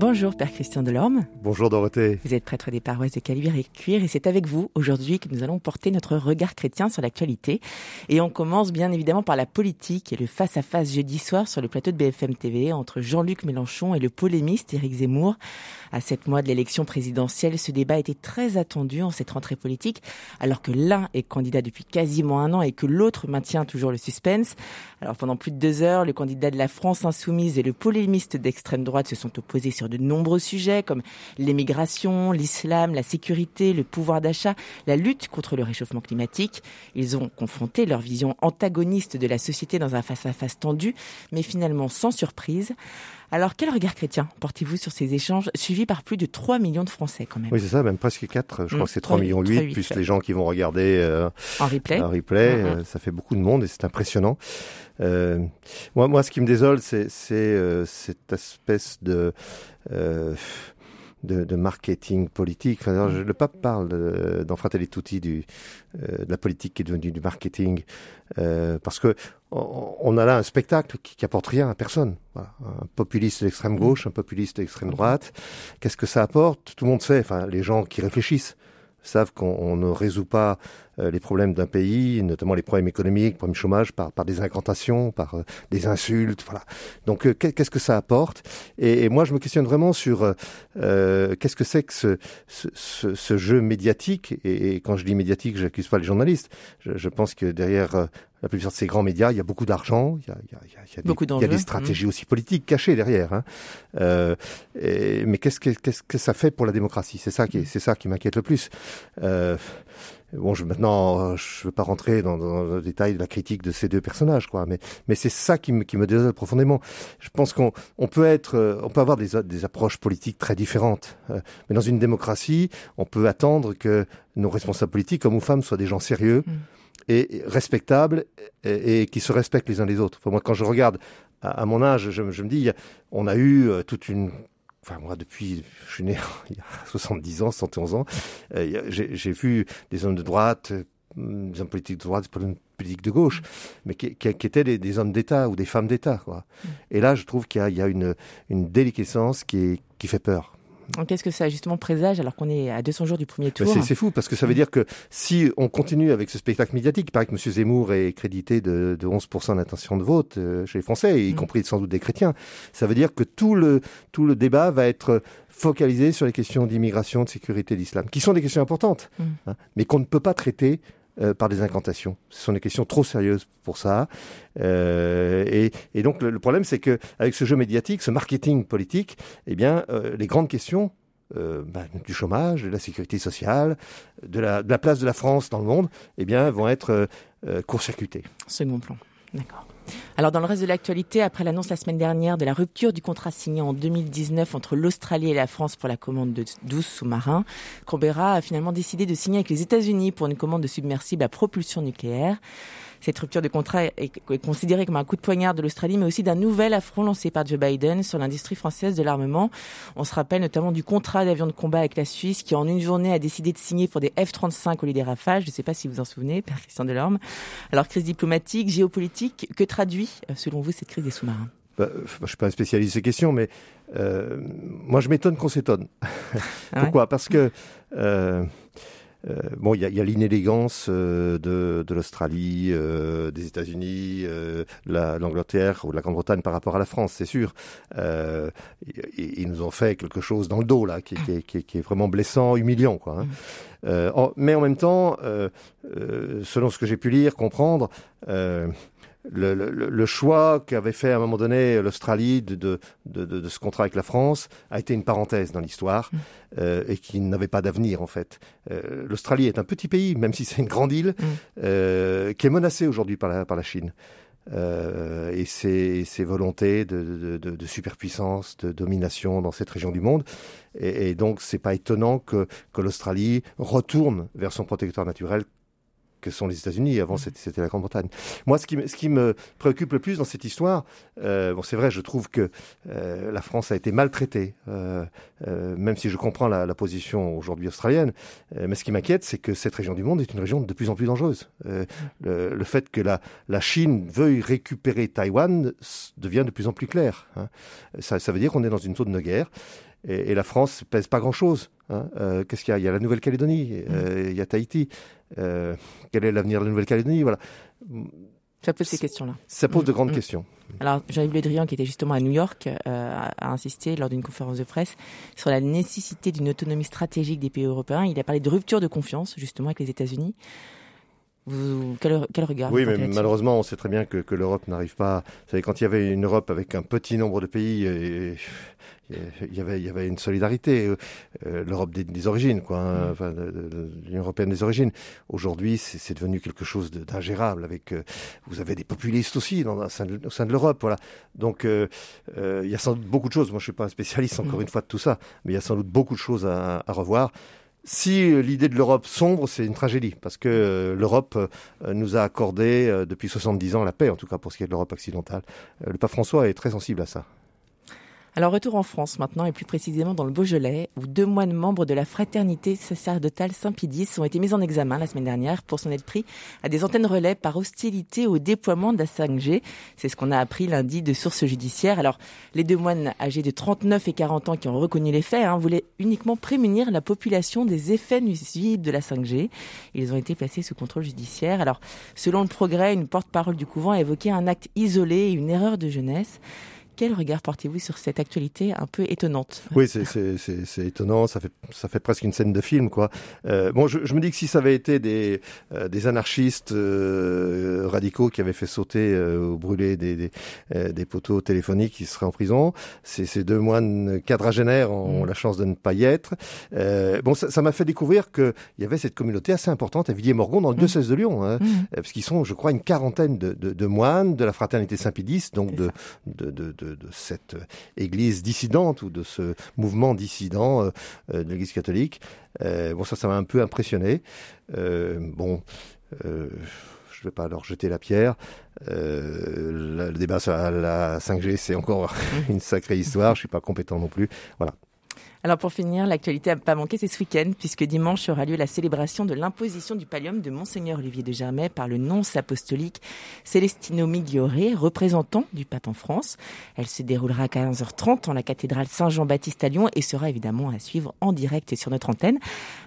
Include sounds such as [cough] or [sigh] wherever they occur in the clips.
Bonjour Père Christian Delorme. Bonjour Dorothée. Vous êtes prêtre des paroisses de Caluire et Cuire et c'est avec vous aujourd'hui que nous allons porter notre regard chrétien sur l'actualité. Et on commence bien évidemment par la politique et le face-à-face jeudi soir sur le plateau de BFM TV entre Jean-Luc Mélenchon et le polémiste Éric Zemmour. À sept mois de l'élection présidentielle, ce débat était très attendu en cette rentrée politique, alors que l'un est candidat depuis quasiment un an et que l'autre maintient toujours le suspense. Alors pendant plus de deux heures, le candidat de la France insoumise et le polémiste d'extrême droite se sont opposés sur de nombreux sujets comme l'émigration, l'islam, la sécurité, le pouvoir d'achat, la lutte contre le réchauffement climatique. Ils ont confronté leur vision antagoniste de la société dans un face-à-face tendu, mais finalement sans surprise. Alors, quel regard chrétien portez-vous sur ces échanges suivis par plus de 3 millions de Français quand même? Oui, c'est ça, même presque 4. Je crois Mm, que c'est 3 millions 8, plus les gens qui vont regarder euh, En replay un replay. Mhm. euh, ça fait beaucoup de monde et c'est impressionnant. Euh, moi, moi, ce qui me désole, c'est cette espèce de... euh, de, de marketing politique. Enfin, alors, le pape parle euh, dans Fratelli Tutti du, euh, de la politique qui est devenue du marketing, euh, parce que on, on a là un spectacle qui, qui apporte rien à personne. Voilà. Un populiste d'extrême gauche, un populiste d'extrême droite. Qu'est-ce que ça apporte? Tout le monde sait. Enfin, les gens qui réfléchissent savent qu'on on ne résout pas les problèmes d'un pays, notamment les problèmes économiques, problèmes du chômage, par, par des incantations, par euh, des insultes. Voilà. Donc, euh, qu'est- qu'est-ce que ça apporte? Et, et moi, je me questionne vraiment sur euh, euh, qu'est-ce que c'est que ce, ce, ce- jeu médiatique? Et, et quand je dis médiatique, j'accuse pas les journalistes. Je, je pense que derrière euh, la plupart de ces grands médias, il y a beaucoup d'argent, il y a, il il y a- il y a des- des stratégies aussi politiques cachées derrière. Hein. Euh, et- mais qu'est-ce que, qu'est-ce que ça fait pour la démocratie? C'est ça qui, est- c'est ça qui m'inquiète le plus. Euh, bon, je, maintenant, je veux pas rentrer dans, dans le détail de la critique de ces deux personnages, quoi. Mais, mais c'est ça qui me, qui me désole profondément. Je pense qu'on on peut être, euh, on peut avoir des, des approches politiques très différentes. Euh, mais dans une démocratie, on peut attendre que nos responsables politiques, hommes ou femmes, soient des gens sérieux. Mm. Et respectables et, et qui se respectent les uns les autres. Enfin, moi, quand je regarde à, à mon âge, je, me- je me dis, on a eu euh, toute une Enfin, moi, depuis, je suis né [laughs] il y a 70 ans, 71 ans, euh, j'ai vu des hommes de droite, euh, des hommes politiques de droite, des hommes politiques de gauche, mais qui, qui- qui étaient des, des hommes d'État ou des femmes d'État. quoi. Et là, je trouve qu'il y a, il y a une, une déliquescence qui, est, qui fait peur. Qu'est-ce que ça justement présage alors qu'on est à 200 jours du premier tour C'est c'est fou parce que ça veut dire que si on continue avec ce spectacle médiatique, il paraît que M. Zemmour est crédité de, de 11% d'intention de vote euh, chez les Français, y Mm. compris sans doute des chrétiens. Ça veut dire que tout le, tout le débat va être focalisé sur les questions d'immigration, de sécurité, d'islam, qui sont des questions importantes, Mm. hein, mais qu'on ne peut pas traiter euh, par des incantations. Ce sont des questions trop sérieuses pour ça. Euh, et, donc le, problème, c'est que avec ce jeu médiatique, ce marketing politique, eh bien, euh, les grandes questions bah, du chômage, de la sécurité sociale, de la, de la place de la France dans le monde, eh bien, vont être court-circuitées. Second plan. D'accord. Alors dans le reste de l'actualité, après l'annonce la semaine dernière de la rupture du contrat signé en 2019 entre l'Australie et la France pour la commande de 12 sous-marins, Canberra a finalement décidé de signer avec les États-Unis pour une commande de submersibles à propulsion nucléaire. Cette rupture de contrat est considérée comme un coup de poignard de l'Australie, mais aussi d'un nouvel affront lancé par Joe Biden sur l'industrie française de l'armement. On se rappelle notamment du contrat d'avion de combat avec la Suisse, qui en une journée a décidé de signer pour des F-35 au lieu des Rafales. Je ne sais pas si vous en souvenez, Père Christian Delorme. Alors, crise diplomatique, géopolitique, que traduit, euh, selon vous, cette crise des sous-marins? Bah, euh, je suis pas un spécialiste de ces questions, mais euh, moi, je m'étonne qu'on s'étonne. [laughs] Ah Pourquoi? Parce que euh, euh, bon, il y a, l'inélégance euh, de, l'Australie, euh, des États-Unis, la- l'Angleterre ou la Grande-Bretagne par rapport à la France, c'est sûr. Ils, nous ont fait quelque chose dans le dos là, qui, est- vraiment blessant, humiliant, quoi. hein. Mais en même temps, selon ce que j'ai pu lire, comprendre. Le, le- le choix qu'avait fait à un moment donné l'Australie de, de, de, de- de ce contrat avec la France a été une parenthèse dans l'histoire euh, et qui n'avait pas d'avenir en fait. Euh, L'Australie est un petit pays, même si c'est une grande île, Mm. euh, qui est menacée aujourd'hui par la, par la Chine. Et ses, ses volontés de superpuissance, de domination dans cette région du monde. Et, et donc, c'est pas étonnant que, que l'Australie retourne vers son protecteur naturel que sont les États-Unis. Avant, c'était la Grande-Bretagne. Moi, ce qui, ce qui me préoccupe le plus dans cette histoire, euh, bon, c'est vrai, je trouve que euh, la France a été maltraitée, euh, même si je comprends la, la position aujourd'hui australienne. Mais ce qui m'inquiète, c'est que cette région du monde est une région de plus en plus dangereuse. Le, le, fait que la, la Chine veuille récupérer Taïwan devient de plus en plus clair. Hein. Ça, ça veut dire qu'on est dans une zone de guerre. Et, et la France pèse pas grand-chose. Hein. Euh, Qu'est-ce qu'il y a? Il y a la Nouvelle-Calédonie, euh, il y a Tahiti. Euh, quel est l'avenir de la Nouvelle-Calédonie? Voilà. Ça pose ces questions-là. Ça pose de grandes mmh. questions. Alors, Jean-Yves Le Drian, qui était justement à New York, euh, a insisté lors d'une conférence de presse sur la nécessité d'une autonomie stratégique des pays européens. Il a parlé de rupture de confiance, justement, avec les États-Unis. Vous, quel, quel, regard Oui, mais malheureusement, on sait très bien que, que l'Europe n'arrive pas. Vous savez, quand il y avait une Europe avec un petit nombre de pays, et, il y avait, il y avait une solidarité. Euh, L'Europe des, des, origines, quoi, hein, mm. enfin, l'Union européenne des origines. Aujourd'hui, c'est devenu quelque chose d'ingérable. Avec, euh, vous avez des populistes aussi dans, au sein de, de l'Europe, voilà. Donc, euh, euh, il y a sans doute beaucoup de choses. Moi, je suis pas un spécialiste encore mm. une fois de tout ça, mais il y a sans doute beaucoup de choses à, à revoir. Si l'idée de l'Europe sombre, c'est une tragédie, parce que euh, l'Europe euh, nous a accordé euh, depuis 70 ans la paix, en tout cas pour ce qui est de l'Europe occidentale. le pape François est très sensible à ça. Alors retour en France maintenant et plus précisément dans le Beaujolais où deux moines membres de la fraternité sacerdotale Saint-Pédis ont été mis en examen la semaine dernière pour s'en être pris à des antennes relais par hostilité au déploiement de la 5G. C'est ce qu'on a appris lundi de sources judiciaires. Alors les deux moines âgés de 39 et 40 ans qui ont reconnu les faits hein, voulaient uniquement prémunir la population des effets nuisibles de la 5G. Ils ont été placés sous contrôle judiciaire. Alors selon le progrès, une porte-parole du couvent a évoqué un acte isolé et une erreur de jeunesse. Quel regard portez-vous sur cette actualité un peu étonnante? Oui, c'est étonnant. Ça fait, ça fait presque une scène de film, quoi. Euh, bon, je, je, me dis que si ça avait été des, euh, des anarchistes euh, radicaux qui avaient fait sauter euh, ou brûler des, des, euh, des, poteaux téléphoniques, ils seraient en prison. Ces, deux moines quadragénaires ont mmh. la chance de ne pas y être. Euh, bon, ça m'a fait découvrir qu'il y avait cette communauté assez importante à Villiers-Morgon dans le mmh. diocèse de Lyon, hein, mmh. parce qu'ils sont, je crois, une quarantaine de, de, de moines de la fraternité Saint-Pédis, donc de, de, de de, cette église dissidente ou de ce mouvement dissident euh, euh, de l'église catholique. Euh, bon, ça, ça m'a un peu impressionné. bon, je ne vais pas leur jeter la pierre. le débat sur la 5G, c'est encore [laughs] une sacrée histoire. Je suis pas compétent non plus. Voilà. Alors pour finir, l'actualité n'a pas manqué, c'est ce week-end, puisque dimanche aura lieu la célébration de l'imposition du pallium de Monseigneur Olivier de Germay par le nonce apostolique Celestino Migliore, représentant du pape en France. Elle se déroulera à 15h30 en la cathédrale Saint-Jean-Baptiste à Lyon et sera évidemment à suivre en direct sur notre antenne.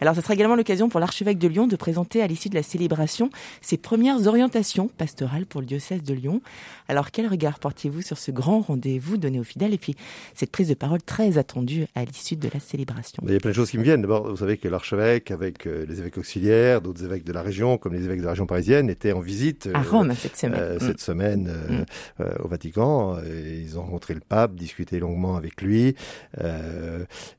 Alors ce sera également l'occasion pour l'archevêque de Lyon de présenter à l'issue de la célébration ses premières orientations pastorales pour le diocèse de Lyon. Alors quel regard portiez-vous sur ce grand rendez-vous donné aux fidèles? Et puis cette prise de parole très attendue à l'issue de la célébration. Il y a plein de choses qui me viennent. D'abord, vous savez que l'archevêque, avec euh, les évêques auxiliaires, d'autres évêques de la région, comme les évêques de la région parisienne, étaient en visite euh, à Rome cette semaine, euh, cette mm. semaine mm. au Vatican. Et ils ont rencontré le pape, discuté longuement avec lui.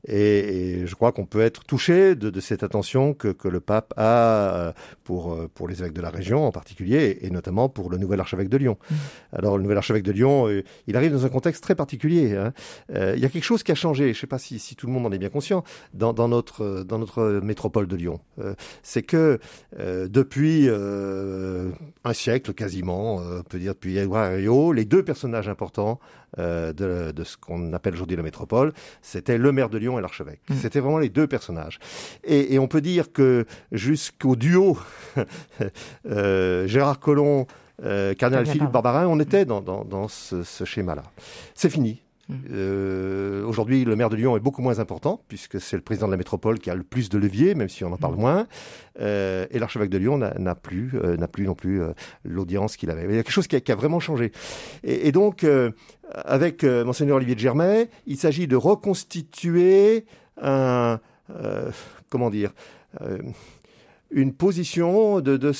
Et, et, je crois qu'on peut être touché de, de cette attention que, que, le pape a pour, pour les évêques de la région en particulier, et notamment pour le nouvel archevêque de Lyon. Mm. Alors, le nouvel archevêque de Lyon, il arrive dans un contexte très particulier. Hein. Il y a quelque chose qui a changé. Je ne sais pas si, si tout le monde en est bien conscient, dans, dans notre, dans notre métropole de Lyon. Euh, c'est que euh, depuis euh, un siècle quasiment, on peut dire depuis Edouard Herriot, les deux personnages importants de, de, ce qu'on appelle aujourd'hui la métropole, c'était le maire de Lyon et l'archevêque. Mmh. C'était vraiment les deux personnages. Et, et on peut dire que jusqu'au duo [laughs] Gérard Collomb, Cardinal Philippe Barbarin, on était dans, dans, dans ce, ce schéma-là. C'est fini. Mmh. Euh, Aujourd'hui, le maire de Lyon est beaucoup moins important, puisque c'est le président de la métropole qui a le plus de leviers, même si on en parle mmh. moins. Euh, et l'archevêque de Lyon n'a plus, euh, n'a plus non plus euh, l'audience qu'il avait. Il y a quelque chose qui a, qui a vraiment changé. Et, et donc, euh, avec euh, monseigneur Olivier de Germay, il s'agit de reconstituer un... comment dire une position de, de,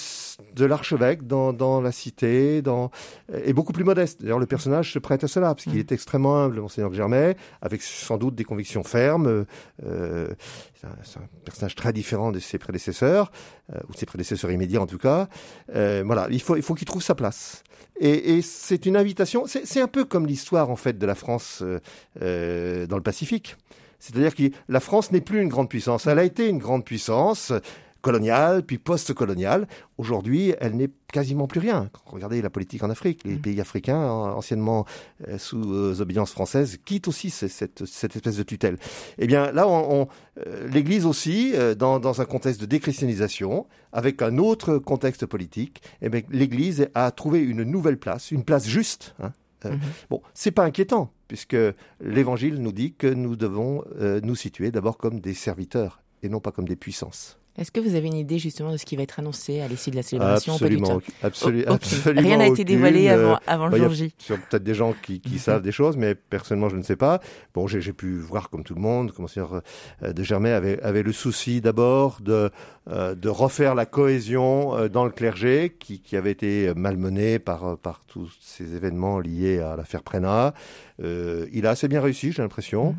de l'archevêque dans, dans la cité, dans, est beaucoup plus modeste. D'ailleurs, le personnage se prête à cela, parce qu'il mmh. est extrêmement humble, Monseigneur Germain, avec sans doute des convictions fermes. Euh, c'est un, un, personnage très différent de ses prédécesseurs, euh, ou de ses prédécesseurs immédiats en tout cas. Euh, voilà, il faut, il faut qu'il trouve sa place. Et, et c'est une invitation, c'est un peu comme l'histoire en fait de la France euh, euh dans le Pacifique. C'est-à-dire que la France n'est plus une grande puissance. Elle a été une grande puissance coloniale, puis post-coloniale. Aujourd'hui, elle n'est quasiment plus rien. Regardez la politique en Afrique. Les mm. pays africains, anciennement euh, sous euh, obédience française, quittent aussi cette, cette, espèce de tutelle. Eh bien, là, on, euh, l'Église aussi, dans, dans, un contexte de déchristianisation, avec un autre contexte politique, eh bien, l'Église a trouvé une nouvelle place, une place juste. Hein. Mm-hmm. Bon, c'est pas inquiétant, puisque l'Évangile nous dit que nous devons nous situer d'abord comme des serviteurs et non pas comme des puissances. Est-ce que vous avez une idée justement de ce qui va être annoncé à l'issue de la célébration Absolument, absolument, Rien n'a été dévoilé avant, avant le jour J. Il y a peut-être des gens qui, qui savent des choses, mais personnellement, je ne sais pas. Bon, j'ai pu voir comme tout le monde, comme Monseigneur euh, de Germain avait, avait le souci d'abord de, euh, de refaire la cohésion euh, dans le clergé qui, qui avait été malmené par, par tous ces événements liés à l'affaire Prena. Euh, il a assez bien réussi, j'ai l'impression. Mmh.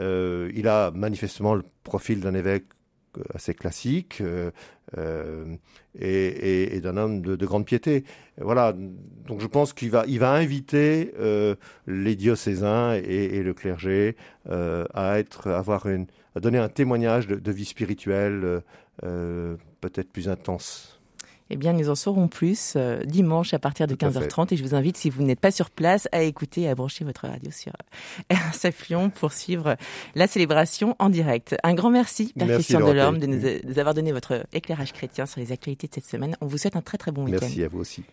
Euh, il a manifestement le profil d'un évêque assez classique euh, euh, et, d'un homme de, grande piété. Voilà, donc je pense qu'il va, il va inviter euh, les diocésains et, le clergé à être, avoir une, à donner un témoignage de vie spirituelle peut-être plus intense. Eh bien, nous en saurons plus euh, dimanche à partir de 15h30 et je vous invite, si vous n'êtes pas sur place, à écouter et à brancher votre radio sur [laughs] RSF Lyon pour suivre la célébration en direct. Un grand merci, Père Christian Delorme, de nous, avoir donné votre éclairage chrétien sur les actualités de cette semaine. On vous souhaite un très très bon week-end. Merci à vous aussi.